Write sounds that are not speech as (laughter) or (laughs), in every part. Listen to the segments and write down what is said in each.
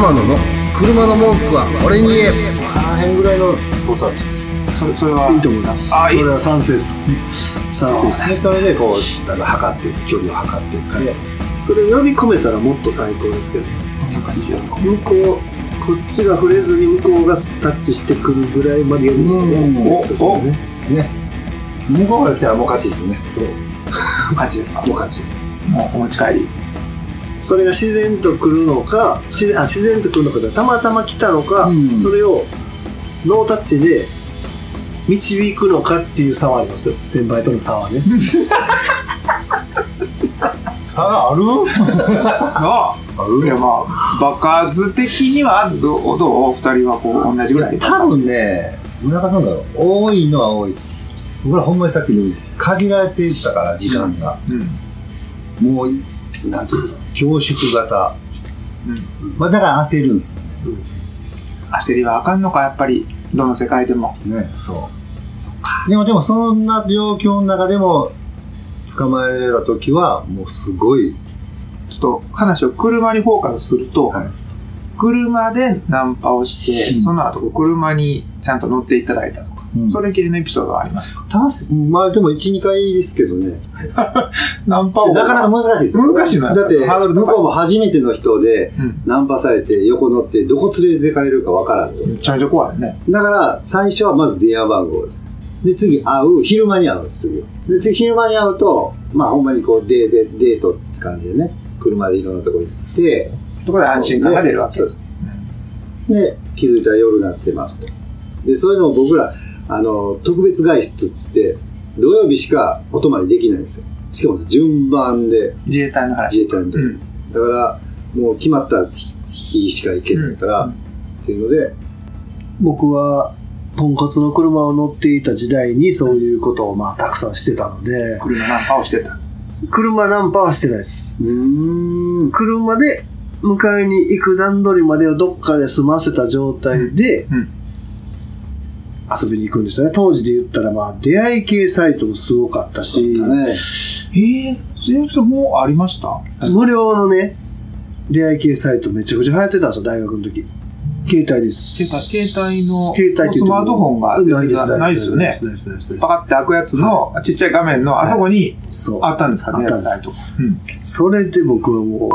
天野の車の文句は俺に言え。あの辺ぐらいの操作値です。それそれは。いいと思います。あいい。それは賛成です。賛成です。でそれでこうだんだん測っていって距離を測っていって、それを呼び込めたらもっと最高ですけど。向こうこっちが触れずに向こうがタッチしてくるぐらいまでやるのがうんベストですよね。向こうから来たらもう勝ちですね。そう。(laughs) 感じですか。もう勝ちです。もうお持ち帰りそれが自然と来るのか自然あ自然と来るのかたまたま来たのか、うん。それをノータッチで導くのかっていう差はありますよ。先輩との差はね。(laughs) 差がある？(laughs) あ。いやまあ爆発的にはどうどう？二人はこう同じぐらい。多分ね、村上さんが多いのは多い。僕らほんまにさっきに限られてたから、時間が。うん。もうい、なんていうの、凝縮型。うん。まあだから焦るんですよ焦りはあかんのかやっぱり。どの世界でも。ね。ね、そう。そっか。でもでもそんな状況の中でも、捕まえられた時は、もうすごい、ちょっと話を車にフォーカスすると、はい。車でナンパをして、うん。その後車にちゃんと乗っていただいたとか、うんそれ系のエピソードはありますか？楽しい。まあでも1、2回ですけどね。(laughs) ナンパをなかなか難しいですよ難しいのよだって、ハードル高い向こうも初めての人で、うんナンパされて横乗ってどこ連れてかれるかわからんと。めちゃめちゃ怖いねだから、最初はまず電話番号です。で、次会う、昼間に会うんです、次は。で、次昼間に会うと、まあほんまにこうデーデデートって感じでね、車でいろんなとこ行って、そこで安心感が出るわけそうです。で、気づいたら夜になってますと。で、そういうのを僕ら、あの、特別外出って言って、土曜日しかお泊まりできないんですよ。しかも順番で。自衛隊の話。自衛隊で。うん。だから、もう決まった日しか行けないから、うん。っていうので、僕はポンコツの車を乗っていた時代にそういうことをまあたくさんしてたので。車ナンパをしてた。車ナンパはしてないです。うーん。車で迎えに行く段取りまでをどっかで済ませた状態でうん遊びに行くんですよね。当時で言ったらまあ出会い系サイトもすごかったし。ね、ええー、それもうありました？無料のね出会い系サイトめちゃくちゃ流行ってたんですよ大学の時。携帯です。携帯携帯の携帯スマートフォンがないですないですよね。パカって開くやつのちっちゃい画面のあそこにあったんですかね、あったんです。それで僕はもう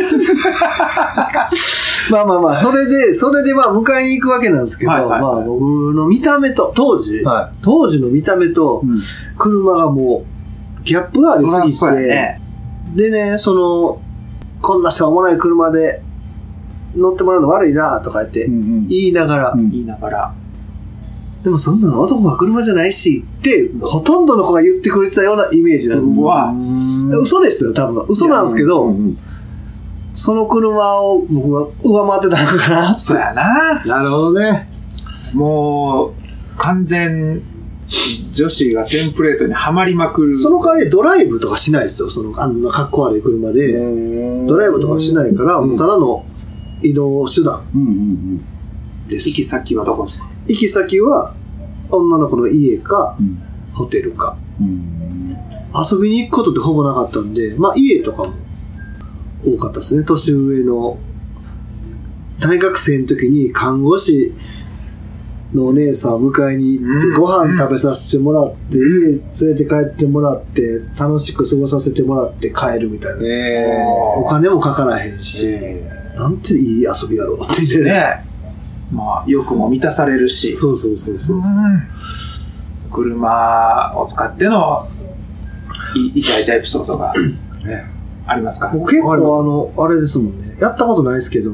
(laughs) (laughs) まあまあまあ、それで、それでまあ迎えに行くわけなんですけど、はいはい。はいまあ僕の見た目と、当時、は当時の見た目とい。うん。車がもう、ギャップがありすぎて、ね。でね、その、こんなしょうもない車で乗ってもらうの悪いなとか言ってうん言いながら、うん。言いながら。でもそんなの男は車じゃないしって、ほとんどの子が言ってくれてたようなイメージなんですよ。嘘ですよ、多分。嘘なんですけど、うんうんその車を僕は上回ってたのかな。そうやななるほどね。もう完全女子がテンプレートにはまりまくるその代わりドライブとかしないですよ、そのあんなかっこ悪い車で。ドライブとかしないから、うんもうただの移動手段うんうんです。行き先はどこですか？行き先は女の子の家かうんホテルか。うん。遊びに行くことってほぼなかったんで、まあ家とかも多かったですね。年上の大学生の時に看護師のお姉さんを迎えに行ってうんご飯食べさせてもらって、家連れて帰ってもらって、楽しく過ごさせてもらって帰るみたいな。えお金もかからへんし、なんていい遊びやろうって言ってね。ねまあ欲も満たされるしそうそうそうそう。うん車を使ってのいイチャイチャエピソードがねありますか？僕結構あの、あれですもんね。やったことないですけど、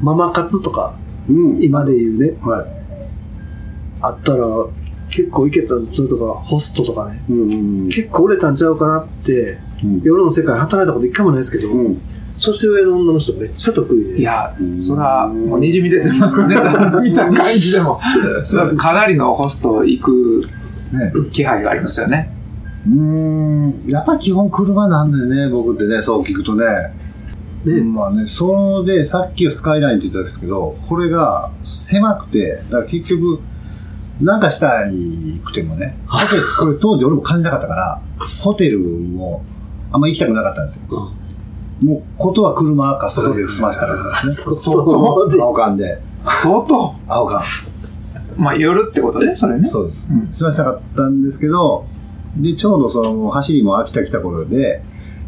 ママ活とか、うん。今で言うね、はい。あったら、結構いけた、それとか、ホストとかね、うんうん結構売れたんちゃうかなって、うん。夜の世界働いたこと一回もないですけど、うん。年上の女の人めっちゃ得意で。いやうんそらもうにじみ出てますね (laughs) 見た感じでもそらかなりのホスト行くね。気配がありますよねうーん。やっぱり基本車なんでね、僕ってね、そう聞くとね。ねまあね、それで、さっきはスカイラインって言ったんですけど、これが狭くて、だから結局、なんかしたいくてもね、ホテル、これ当時俺も感じなかったから、ホテルもあんま行きたくなかったんですよ。もう、ことは車か外で済ましたからですね。(laughs) そうで。青缶で。相当。青缶。まあ、夜ってことね、それね。そうです。うん済ましたかったんですけど、で、ちょうどその、走りも飽きた来た頃で、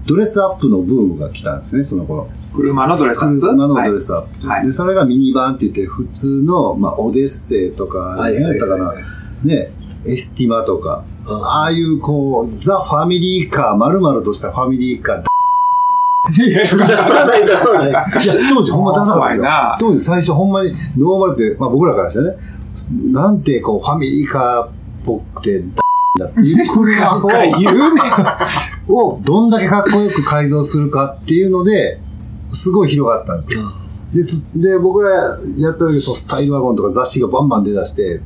ドレスアップのブームが来たんですね、その頃。車のドレスアップ？車のドレはいスアップ。はいで、それがミニバンって言って、普通の、まあ、オデッセイとか、何やったかな、ね、エスティマとか、うんああいう、こう、ザ・ファミリーカー、丸々としたファミリーカー、いや出さない出さない。いや、当時ほんまダサかったよ。当時最初ほんまにノーマルって、まあ僕らからしたらね、なんてこうファミリーカーっぽくて、だっていう車 (laughs) なんか言うね。ををどんだけかっこよく改造するかっていうので、すごい広がったんですよ。で、つで僕がやった時、そのスタイルワゴンとか雑誌がバンバン出だして、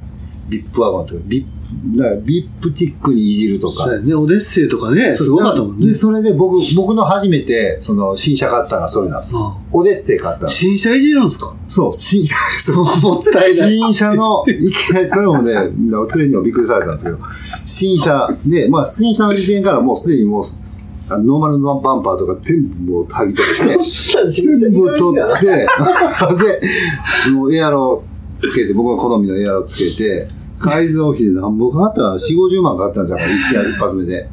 ビップワゴンとか、ビップ、だからビップチックにいじるとかそう、やね、オデッセイとかね、すごかったもんねで、。それで僕、僕の初めて、その、新車買ったのがそれなんですよ。オデッセイ買ったの。新車いじるんですか？そう、新車、(laughs) そう。もったいない。新車の、いきなり、それもね、連れにもびっくりされたんですけど、新車で、まあ、新車の時点からもうすでにもう、ノーマルのバンパーとか全部もう剥ぎ取って、全部取って、(laughs) で、もうエアロつけて、僕の好みのエアロつけて、改造費で何本かかったかな ?4、50万かかったんじゃないかな一一発目で。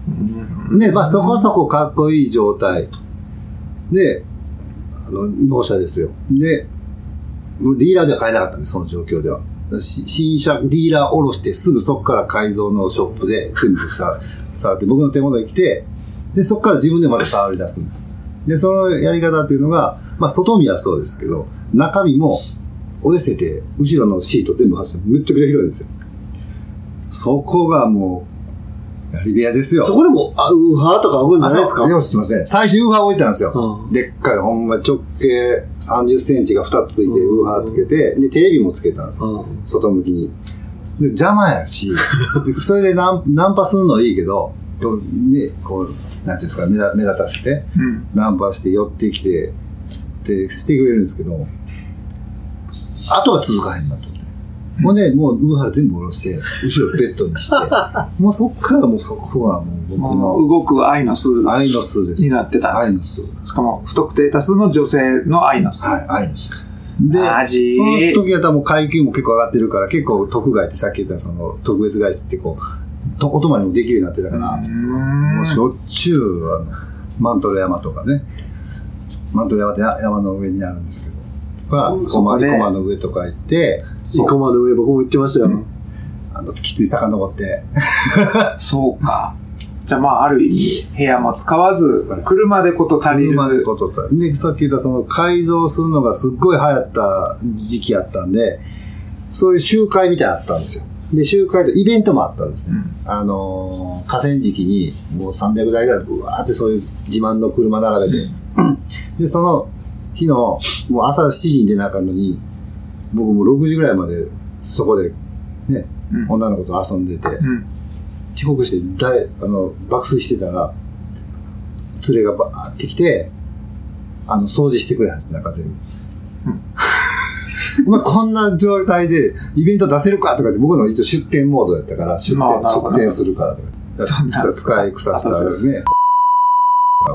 で、まあ、そこそこかっこいい状態。で、あの、納車ですよ。で、ディーラーでは買えなかったんです、その状況では。し新車、ディーラー下ろして、すぐそこから改造のショップで全部さ触って、僕の手元に来て、で、そこから自分でまた触り出すんです。で、そのやり方っていうのが、まあ、外見はそうですけど、中身も、おでせて、後ろのシート全部外して、めっちゃくちゃ広いんですよ。そこがもう、やり部屋ですよ。そこでも、あ、ウーハーとか置くんじゃないですか？あそうよしすいません。最初ウーハー置いたんですよ。うんでっかい、ほんま直径30センチが2つついて、ウーハーつけて、で、テレビもつけたんですよ。うん外向きに。で、邪魔やし、(laughs) でそれでナンナンパするのはいいけど、とね、こう、なんていうんですか、目立目立たせて、うん。ナンパして寄ってきて、で、してくれるんですけど、後が続かへんなと思って。もうね、もう、ウーハー全部下ろして、後ろベッドにして、(laughs) もうそっからもうそこはもう僕の動く愛の数愛の数です。になってた。愛の数。しかも、不特定多数の女性の愛の数。はい、愛の数でその時やったらもう階級も結構上がってるから、結構特外ってさっき言ったその特別外出ってこう、とお泊まりもできるようになってたから、もうしょっちゅう、あの、マントル山とかね、マントル山ってや山の上にあるんですけど、が、そう生駒、の上とか行って、生駒の上僕も行ってましたよ。あの、きつい坂登って、(laughs) そうか。じゃあまあ、ある意味、部屋も使わず、車でこと足りる。車でことと。で、さっき言ったその改造するのがすっごい流行った時期やったんで、そういう集会みたいなのあったんですよ。で、集会とイベントもあったんですね。あのー河川敷にもう300台ぐらいブワーってそういう自慢の車並べて、で、その日の、もう朝7時に出なあかんのに、僕も6時ぐらいまでそこでね、うん。女の子と遊んでて、うん。遅遅刻して大あの爆睡してたら連れがバーってきてあの掃除してくれたんです中全部、(laughs) お前こんな状態でイベント出せるかとかって僕の一応出店モードやったから出店,、出店するからとか。使い草したらね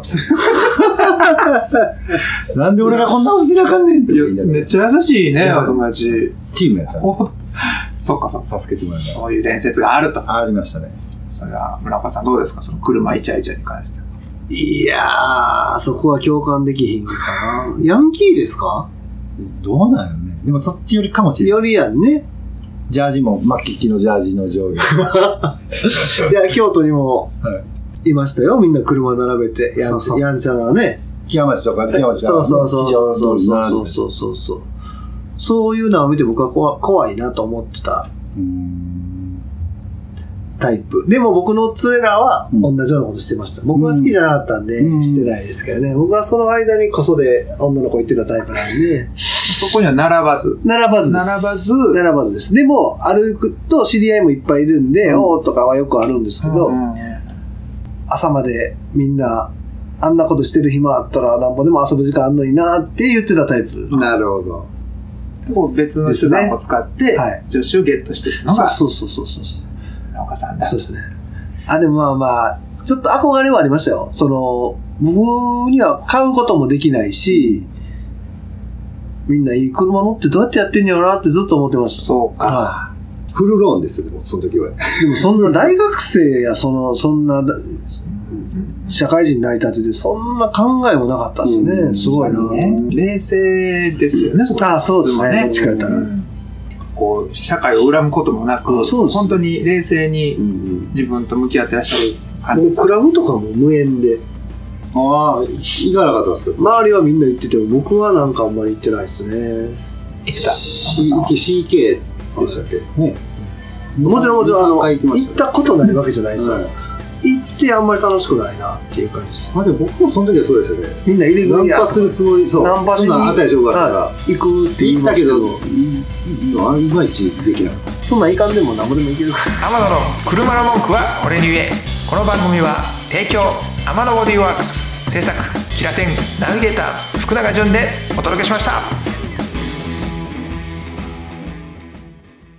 (laughs) なんで俺がこんなことしなあかんねんってい言いなや、がらめっちゃ優しいね、お友達。チームやったらおそっかそっか。助けてもらいながそういう伝説があると。らありましたねそれは、村岡さんどうですか？その車イチャイチャに関しては。いやー、そこは共感できひんかな。ヤンキーですか？どうなんよねでもそっちよりかもしれないよりやんね。ジャージも巻ききのジャージの上下 (laughs) いや、京都にもはいいましたよ。みんな車並べて、やんそうそうそうやんちゃなね。木屋町とか木屋町そうそうそうそうそうそうそうそうそう。そういうのを見て僕は怖怖いなと思ってたタイプ。でも僕の連れらはうん同じようなことしてました。僕は好きじゃなかったんでうんしてないですけどね。僕はその間にこそで女の子行ってたタイプなんで、そこには並ばず。並ばずです。並ばず並ばずです。でも、歩くと知り合いもいっぱいいるんで、おーとかはよくあるんですけど、うん朝までみんな、あんなことしてる暇あったらなんぼでも遊ぶ時間あんのになって言ってたタイプ。なるほどこう別の手段を使ってはい、女子をゲットしていくのが、そうそうそうそうそう。村岡さんだ。そうですね。あ、でもまあまあ、ちょっと憧れはありましたよ。その、僕には買うこともできないし、みんないい車乗ってどうやってやってんやろなってずっと思ってました。そうか。はフルローンですよ、でも、その時は。い。でもそんな大学生や、その、そんな、社会人になりたてで、そんな考えもなかったですね。うんすごいな。ね、冷静ですよね、そこあそうですねどっちか言ったらうんこう、社会を恨むこともなく、あそうです本当に冷静にうん自分と向き合ってらっしゃる感じですもうク。ラブとかも無縁で、ああ、行かなかったんですけど。周りはみんな行ってても、僕はなんかあんまり行ってないですね。いつだ C- CK でしたっけね。もちろんもちろん、あの、行ったことないわけじゃないですよ。はい行ってあんまり楽しくないなっていう感じです。まあでも僕もその時はそうですよね。みんな入り口ナンパするつもり、そう。ナンパしにそんなんあったでしょうか行くって言ったけど、いまいちできなかった。そんなん行かんでも何ぼでも行けるから。天野の車の文句は俺に言えこの番組は提供天野ボディーワークス制作キラテンナビゲーター福永潤でお届けしました